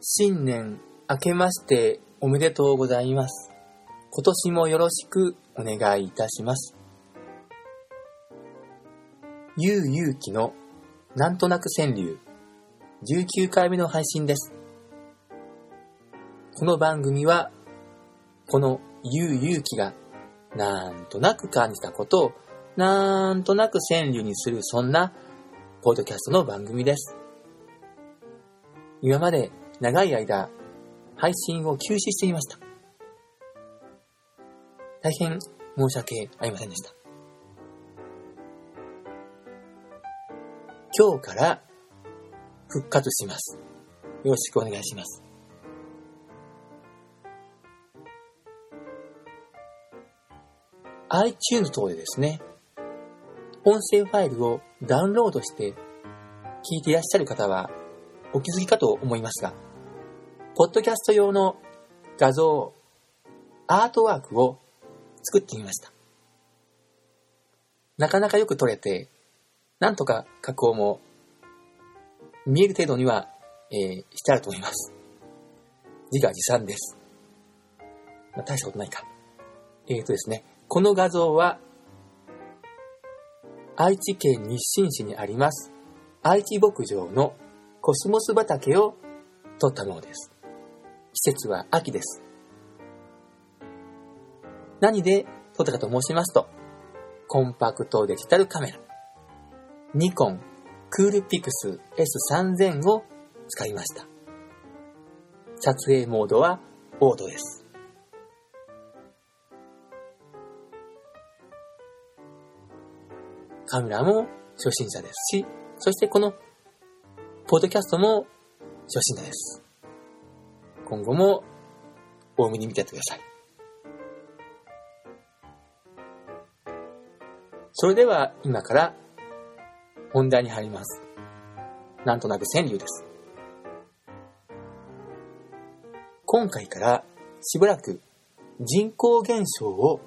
新年明けましておめでとうございます。今年もよろしくお願いいたします。ゆうゆうきのなんとなく川柳19回目の配信です。この番組はこのゆうゆうきがなんとなく感じたことをなんとなく川柳にするそんなポッドキャストの番組です。今まで長い間配信を休止していました。大変申し訳ありませんでした。今日から復活します。よろしくお願いします。iTunes 等でですね、音声ファイルをダウンロードして聞いていらっしゃる方はお気づきかと思いますが、ポッドキャスト用の画像、アートワークを作ってみました。なかなかよく撮れて、なんとか加工も見える程度には、えーしてあると思います。自画自賛です。まあ、大したことないか。えーとですね、この画像は愛知県日清市にあります愛知牧場のコスモス畑を撮ったものです。季節は秋です。何で撮ったかと申しますと、コンパクトデジタルカメラ、ニコンクールピクス S3000 を使いました。撮影モードはオードです。カメラも初心者ですし、そしてこのポッドキャストも初心者です。今後も大目に見てやってください。それでは今から本題に入ります。なんとなく川柳です。今回からしばらく人口減少を、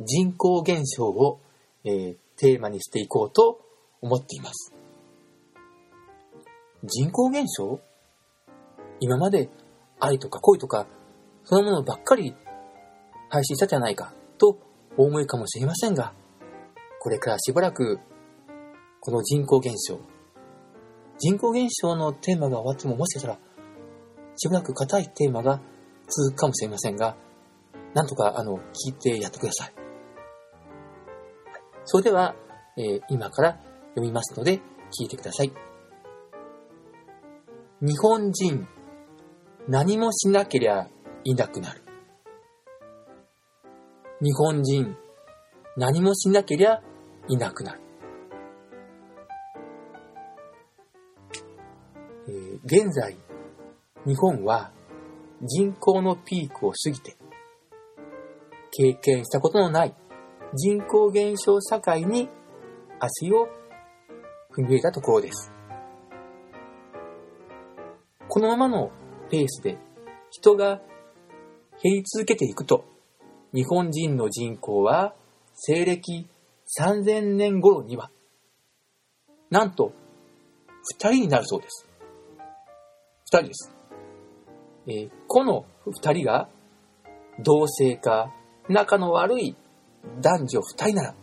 人口減少を、えーテーマにしていこうと思っています。人口減少？今まで愛とか恋とか、そのものばっかり配信したじゃないかとお思いかもしれませんが、これからしばらくこの人口減少、人口減少のテーマが終わってももしかしたらしばらく硬いテーマが続くかもしれませんが、なんとかあの聞いてやってください。それでは、えー今から読みますので聞いてください。日本人、何もしなけりゃいなくなる。日本人、何もしなけりゃいなくなる。えー現在、日本は人口のピークを過ぎて、経験したことのない人口減少社会に足を踏み入れたところです。このままのペースで人が減り続けていくと、日本人の人口は西暦3000年頃には、なんと2人になるそうです。2人です。えーこの2人が同性か仲の悪い男女2人なら、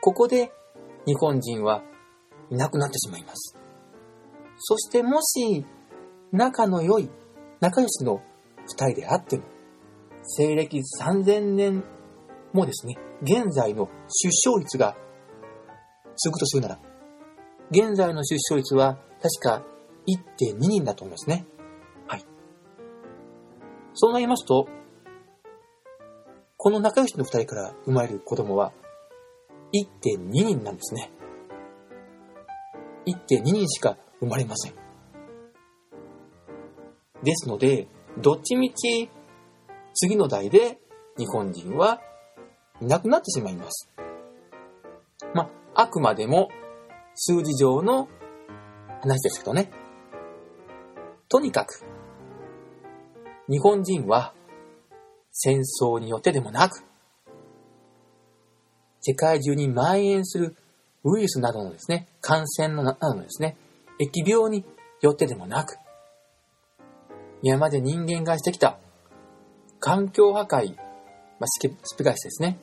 ここで日本人はいなくなってしまいます。そしてもし仲の良い仲良しの2人であっても、西暦3000年もですね、現在の出生率が続くとするなら、現在の出生率は確か1.2人だと思いますね。はい。そうなりますと、この仲良しの2人から生まれる子供は1.2人なんですね。1.2人しか生まれません。ですので、どっちみち次の代で日本人はいなくなってしまいます。まあ、あくまでも数字上の話ですけどね。とにかく、日本人は戦争によってでもなく、世界中に蔓延するウイルスなどのですね、感染のなどのですね、疫病によってでもなく、今まで人間がしてきた環境破壊、まあ、スピガイスですね。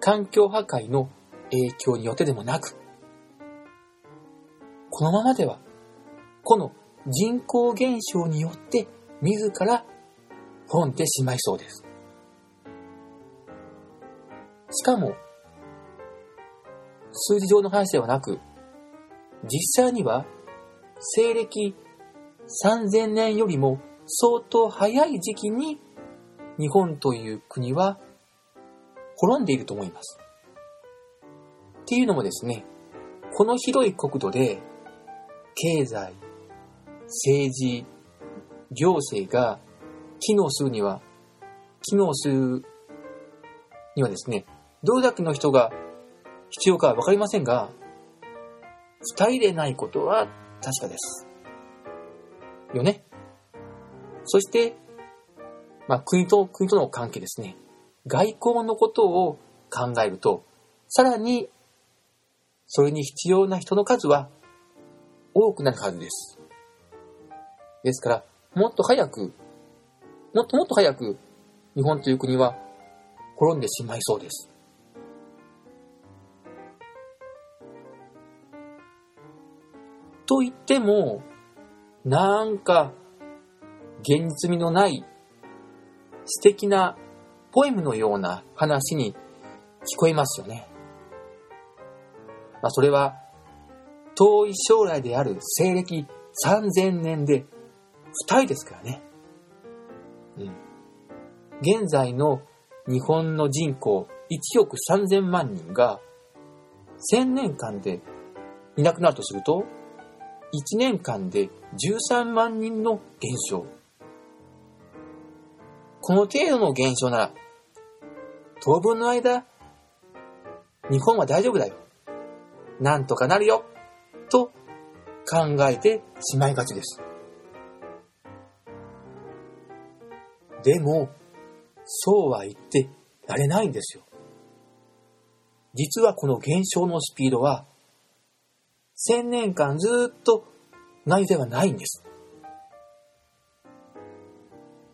環境破壊の影響によってでもなく、このままでは、この人口減少によって自ら滅んでしまいそうです。しかも、数字上の話ではなく、実際には、西暦3000年よりも相当早い時期に日本という国は滅んでいると思います。っていうのもですね、この広い国土で経済、政治、行政が機能するには、機能するにはですね、どれだけの人が必要かはわかりませんが、二人でないことは確かです。よね？そして、まあ、国と、国との関係ですね。外交のことを考えると、さらに、それに必要な人の数は多くなるはずです。ですから、もっと早く、もっともっと早く、日本という国は滅んでしまいそうです。と言っても、なんか、現実味のない素敵なポエムのような話に聞こえますよね。まあ、それは遠い将来である西暦3000年で2人ですからね。うん。現在の日本の人口1億3000万人が1000年間でいなくなるとすると、1年間で13万人の減少。この程度の減少なら、当分の間、日本は大丈夫だよ。なんとかなるよ。と考えてしまいがちです。でも、そうは言ってられないんですよ。実はこの減少のスピードは、1000年間ずっとないではないんです。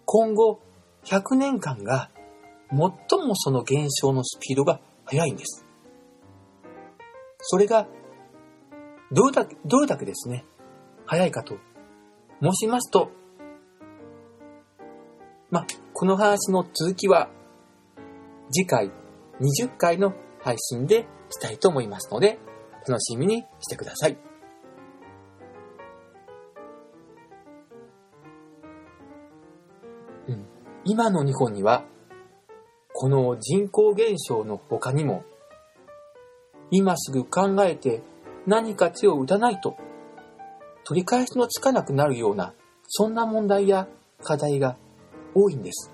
今後、100年間が最もその減少のスピードが速いんです。それが、どれだけ、どれだけですね、速いかと申しますと、ま、この話の続きは、次回20回の配信でしたいと思いますので、楽しみにしてください。今の日本には、この人口減少の他にも、今すぐ考えて何か手を打たないと、取り返しのつかなくなるような、そんな問題や課題が多いんです。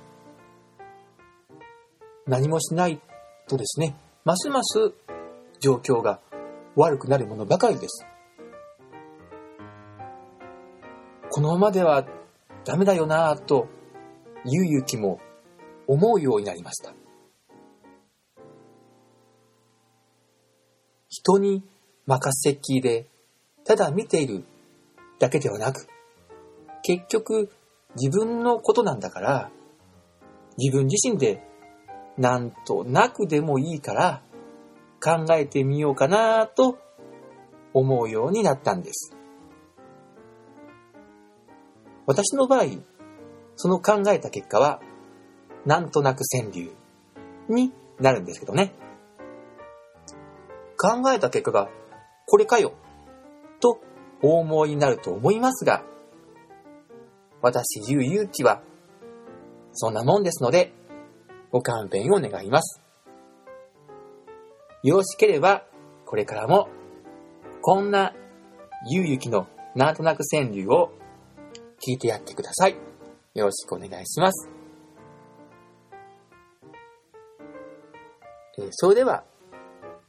何もしないとですね、ますます状況が悪くなるものばかりです。このままではダメだよなぁとゆうゆきも思うようになりました。人に任せっきりで、ただ見ているだけではなく、結局自分のことなんだから、自分自身でなんとなくでもいいから考えてみようかなと思うようになったんです。私の場合、その考えた結果は、なんとなく川柳になるんですけどね。考えた結果が、これかよ、とお思いになると思いますが、私、ゆうゆうきは、そんなもんですので、ご勘弁を願います。よろしければ、これからも、こんな、ゆうゆきのなんとなく川柳を聞いてやってください。よろしくお願いします。えー、それでは、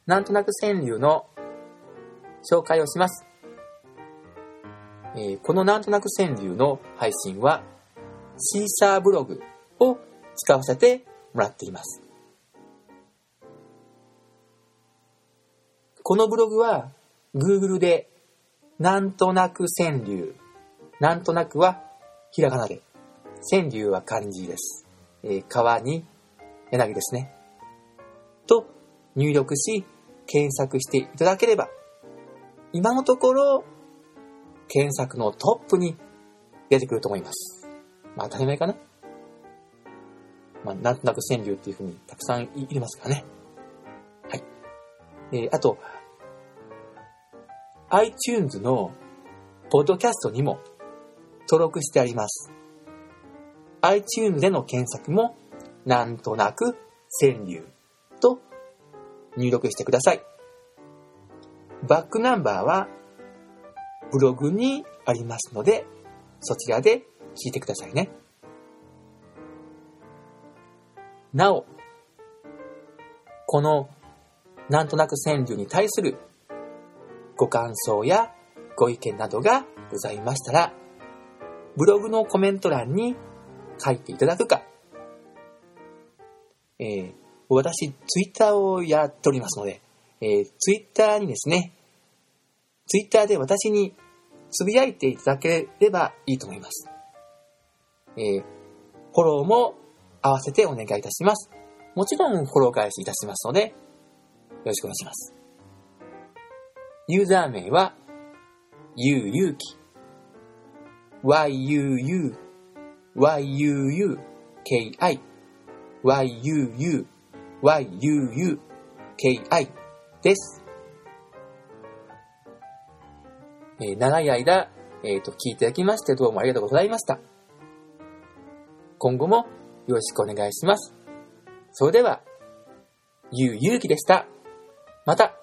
なんとなく川柳の紹介をします。えー、このなんとなく川柳の配信は、シーサーブログを使わせてもらっています。このブログは、Google で、なんとなく川柳、なんとなくはひらがなで、川柳は漢字です。えー川に柳ですね。と入力し、検索していただければ、今のところ、検索のトップに出てくると思います。まあ当たり前かな。まあなんとなく川柳っていうふうにたくさんいいますからね。はい。えーあと、iTunes のポッドキャストにも登録してあります。iTunes での検索もなんとなく川柳と入力してください。バックナンバーはブログにありますので、そちらで聞いてくださいね。なお、このなんとなく川柳に対するご感想やご意見などがございましたら、ブログのコメント欄に書いていただくか、えー私、ツイッターをやっておりますので、えーツイッターにですね、ツイッターで私につぶやいていただければいいと思います。えーフォローも合わせてお願いいたします。もちろんフォロー返しいたしますので、よろしくお願いします。ユーザー名は、ゆうゆうき、yuu, yuu, ki, yuuki, yuuki です。えー長い間、えーと、聞いていただきましてどうもありがとうございました。今後もよろしくお願いします。それでは、ゆうゆうきでした。また